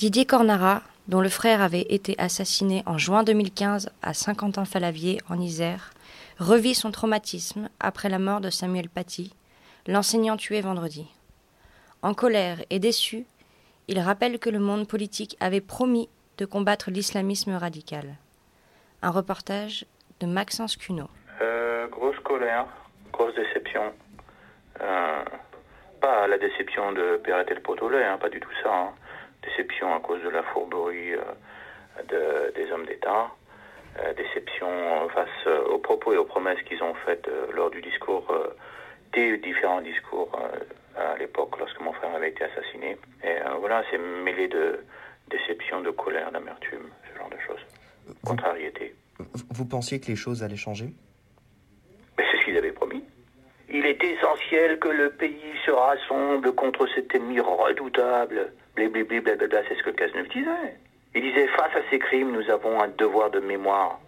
Didier Cornara, dont le frère avait été assassiné en juin 2015 à Saint-Quentin-Falavier en Isère, revit son traumatisme après la mort de Samuel Paty, l'enseignant tué vendredi. En colère et déçu, il rappelle que le monde politique avait promis de combattre l'islamisme radical. Un reportage de Maxence Cuno. Euh, grosse colère, grosse déception. Euh, pas la déception de Perret le Potolet, hein, pas du tout ça. Hein. Déception à cause de la fourberie euh, des hommes d'État. Euh, déception face aux propos et aux promesses qu'ils ont faites euh, lors du discours, des différents discours à l'époque lorsque mon frère avait été assassiné. Et voilà, c'est mêlé de déception, de colère, d'amertume, ce genre de choses. Contrariété. Vous pensiez que les choses allaient changer? Mais c'est ce qu'ils avaient promis. Il est essentiel que le pays se rassemble contre cet ennemi redoutable. Blibli, blablabla, c'est ce que Cazeneuve disait. Il disait, face à ces crimes, nous avons un devoir de mémoire.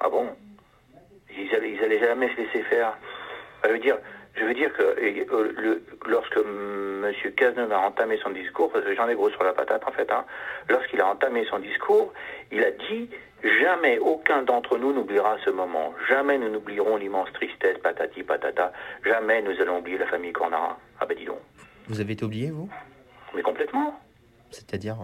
Ah bon? Ils allaient, jamais se laisser faire. Je veux dire, je veux dire que euh, le, lorsque M. Cazeneuve a entamé son discours, parce que j'en ai gros sur la patate en fait, hein, lorsqu'il a entamé son discours, il a dit Jamais aucun d'entre nous n'oubliera ce moment. Jamais nous n'oublierons l'immense tristesse, patati patata. Jamais nous allons oublier la famille Cornara. Ah ben dis donc. Vous avez été oublié, vous? Mais complètement. C'est-à-dire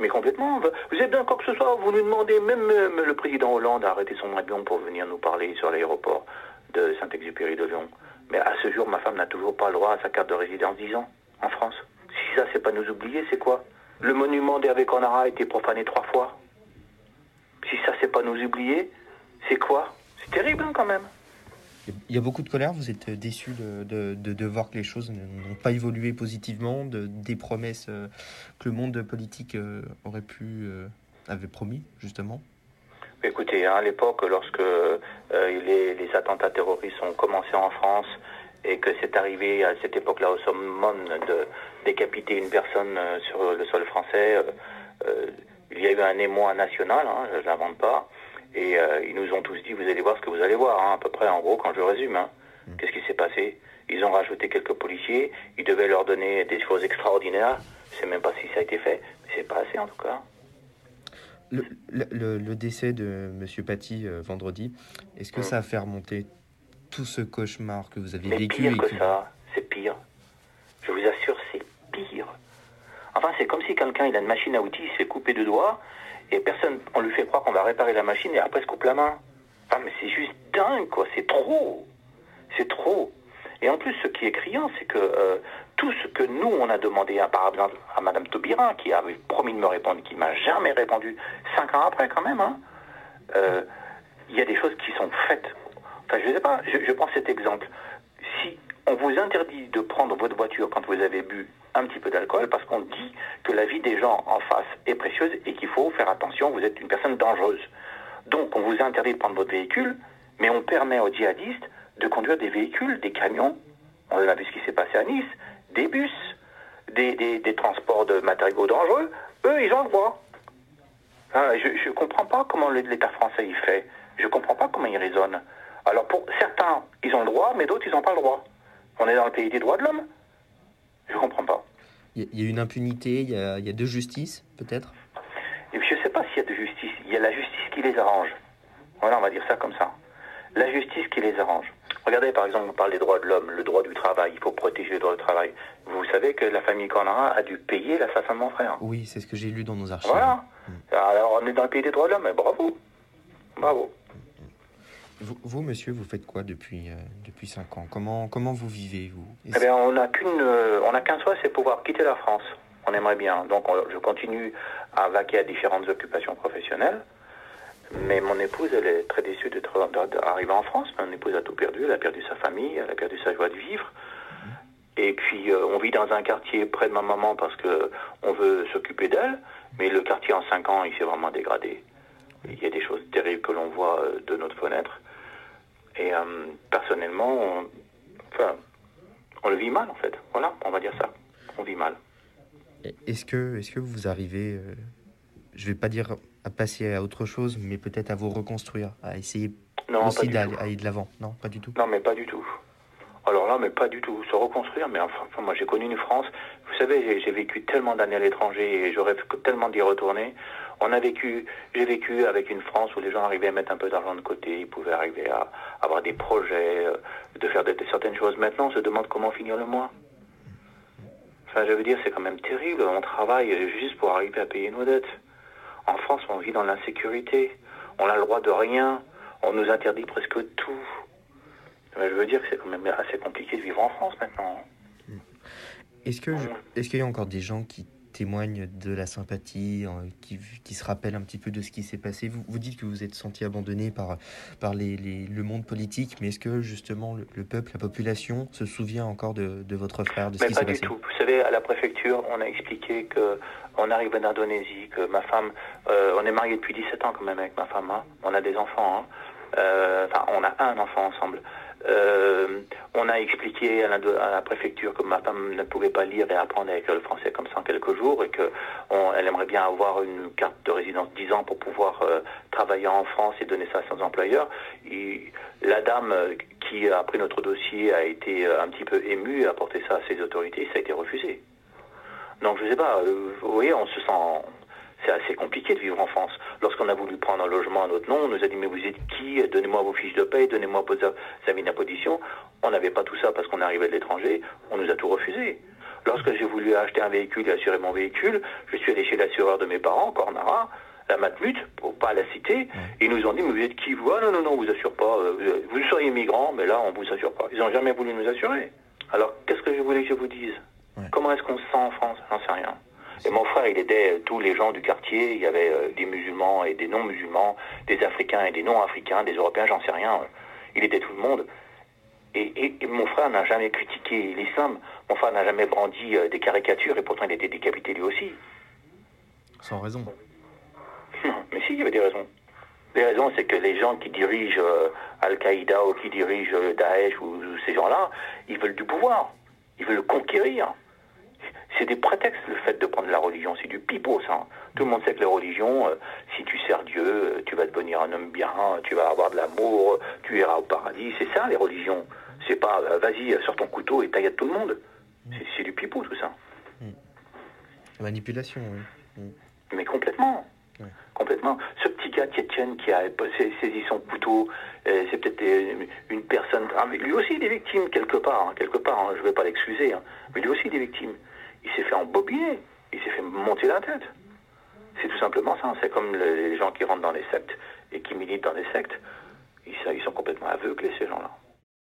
mais, complètement. Vous êtes d'accord que ce soit, vous nous demandez, même, le président Hollande a arrêté son avion pour venir nous parler sur l'aéroport de Saint-Exupéry de Lyon. Mais à ce jour, ma femme n'a toujours pas le droit à sa carte de résidence 10 ans en France. Si ça, c'est pas nous oublier, c'est quoi? Le monument d'Hervé Cornara a été profané trois fois. Si ça, c'est pas nous oublier, c'est quoi? C'est terrible hein, quand même. Il y a beaucoup de colère, vous êtes déçu de, de, voir que les choses n'ont pas évolué positivement, de, des promesses euh, que le monde politique euh, aurait pu, euh, avait promis, justement? Écoutez, hein, à l'époque, lorsque les, les, attentats terroristes ont commencé en France et que c'est arrivé à cette époque-là au summum de décapiter une personne sur le sol français, il y a eu un émoi national, hein, je ne l'invente pas. Et euh, ils nous ont tous dit, vous allez voir ce que vous allez voir, hein, à peu près, en gros, quand je résume. Hein. Mm. Qu'est-ce qui s'est passé? Ils ont rajouté quelques policiers, ils devaient leur donner des choses extraordinaires. Je sais même pas si ça a été fait, mais c'est pas assez en tout cas. Le, le, décès de M. Paty euh, vendredi, est-ce que mm. ça a fait remonter tout ce cauchemar que vous avez mais vécu pire que ça, c'est pire. Je vous assure, c'est pire. Enfin, c'est comme si quelqu'un, il a une machine à outils, il se fait couper de doigts, et personne, on lui fait croire qu'on va réparer la machine et après se coupe la main. Ah, mais c'est juste dingue, quoi. C'est trop. C'est trop. Et en plus, ce qui est criant, c'est que euh, tout ce que nous, on a demandé, à, à Mme Taubirin, qui avait promis de me répondre, qui m'a jamais répondu, cinq ans après quand même, hein, euh, il y a des choses qui sont faites. Enfin, je ne sais pas, je prends cet exemple. Si on vous interdit de prendre votre voiture quand vous avez bu un petit peu d'alcool parce qu'on dit que la vie des gens en face est précieuse et qu'il faut faire attention, vous êtes une personne dangereuse. Donc on vous interdit de prendre votre véhicule, mais on permet aux djihadistes de conduire des véhicules, des camions, on a vu ce qui s'est passé à Nice, des bus, des, transports de matériaux dangereux, eux ils le droit. Ah, je ne comprends pas comment l'État français y fait. Je ne comprends pas comment il raisonne. Alors pour certains, ils ont le droit, mais d'autres, ils n'ont pas le droit. On est dans le pays des droits de l'homme. Il y a une impunité, il y a, y a de justice, peut-être? Je ne sais pas s'il y a de justice. Il y a la justice qui les arrange. Voilà, on va dire ça comme ça. La justice qui les arrange. Regardez, par exemple, on parle des droits de l'homme, le droit du travail. Il faut protéger le droit du travail. Vous savez que la famille Cornara a dû payer l'assassin de mon frère. Oui, c'est ce que j'ai lu dans nos archives. Voilà. Hmm. Alors, on est dans le pays des droits de l'homme. Bravo. Bravo. Vous, monsieur, vous faites quoi depuis, euh, depuis 5 ans? Comment, comment vous vivez, vous? Eh bien, On n'a qu'une, euh, on a qu'un souhait, c'est pouvoir quitter la France. On aimerait bien. Donc, je continue à vaquer à différentes occupations professionnelles. Mais mon épouse, elle est très déçue d'arriver en France. Mon épouse a tout perdu. Elle a perdu sa famille, elle a perdu sa joie de vivre. Et puis, euh, on vit dans un quartier près de ma maman parce que on veut s'occuper d'elle. Mais le quartier, en cinq ans, il s'est vraiment dégradé. Il y a des choses terribles que l'on voit euh, de notre fenêtre. Et euh, personnellement, on, enfin, on le vit mal, en fait. Voilà, on va dire ça. On vit mal. Est-ce que, est que vous arrivez, je vais pas dire à passer à autre chose, mais peut-être à vous reconstruire, à essayer aussi d'aller de l'avant? Non, pas du tout. Non, mais pas du tout. Alors là, mais pas du tout. Se reconstruire, mais enfin, moi j'ai connu une France. Savez, j'ai vécu tellement d'années à l'étranger et rêve tellement d'y retourner. On a vécu, j'ai vécu avec une France où les gens arrivaient à mettre un peu d'argent de côté, ils pouvaient arriver à avoir des projets, euh, de faire certaines choses. Maintenant, on se demande comment finir le mois. Enfin, je veux dire, c'est quand même terrible. On travaille juste pour arriver à payer nos dettes. En France, on vit dans l'insécurité. On a le droit de rien. On nous interdit presque tout. Je veux dire que c'est quand même assez compliqué de vivre en France maintenant. Est-ce que est-ce qu'il y a encore des gens qui témoignent de la sympathie, qui, qui, se rappellent un petit peu de ce qui s'est passé? Vous, vous dites que vous êtes senti abandonné par, par les, le monde politique, mais est-ce que justement le, peuple, la population se souvient encore de, de votre frère, de ce qui s'est passé? Pas du tout. Vous savez, à la préfecture, on a expliqué que on arrive d'Indonésie, que ma femme, euh, on est mariés depuis 17 ans quand même avec ma femme, hein. on a des enfants, hein. euh, enfin on a un enfant ensemble. Euh, on a expliqué à la, préfecture que ma femme ne pouvait pas lire et apprendre avec le français comme ça en quelques jours et qu'elle aimerait bien avoir une carte de résidence 10 ans pour pouvoir euh, travailler en France et donner ça à son employeur. la dame euh, qui a pris notre dossier a été un petit peu émue et a porté ça à ses autorités ça a été refusé. Donc je sais pas, vous voyez, on se sent c'est assez compliqué de vivre en France. Lorsqu'on a voulu prendre un logement à notre nom, on nous a dit mais vous êtes qui? Donnez-moi vos fiches de paie, donnez-moi vos avis d'imposition. On n'avait pas tout ça parce qu'on arrivait de l'étranger. On nous a tout refusé. Lorsque j'ai voulu acheter un véhicule et assurer mon véhicule, je suis allé chez l'assureur de mes parents, Cornara, la Matmut, pour pas la citer. Ils nous ont dit mais vous êtes qui vous? Ah, Non non non, on vous assure pas. Euh, vous seriez migrant, mais là on vous assure pas. Ils n'ont jamais voulu nous assurer. Alors qu'est-ce que je voulais que je vous dise? Comment est-ce qu'on se sent en France? J'en sais rien. Et mon frère, il aidait euh, tous les gens du quartier. Il y avait euh, des musulmans et des non-musulmans, des Africains et des non-Africains, des Européens, j'en sais rien. Il aidait tout le monde. Et, mon frère n'a jamais critiqué l'islam. Mon frère n'a jamais brandi euh, des caricatures et pourtant il était décapité lui aussi. Sans raison. mais si, il y avait des raisons. Les raisons, c'est que les gens qui dirigent Al-Qaïda ou qui dirigent Daesh ou ces gens-là, ils veulent du pouvoir. Ils veulent le conquérir c'est des prétextes le fait de prendre la religion, c'est du pipeau ça. Tout le monde sait que la religion, euh, si tu sers Dieu, euh, tu vas devenir un homme bien, tu vas avoir de l'amour, tu iras au paradis, c'est ça les religions. C'est pas euh, vas-y sur ton couteau et taille tout le monde. C'est du pipeau tout ça. Hmm. Manipulation, oui. Hmm. Mais complètement. Complètement. Ce petit gars, Tietjen, qui a saisi son couteau, c'est peut-être une personne. Ah, lui aussi, il est victime quelque part. Hein, quelque part, hein, je ne vais pas l'excuser. Hein, mais lui aussi, il est victime il s'est fait embobiner, il s'est fait monter la tête. C'est tout simplement ça. C'est comme les gens qui rentrent dans les sectes et qui militent dans les sectes. Ils, sont complètement aveuglés, ces gens-là.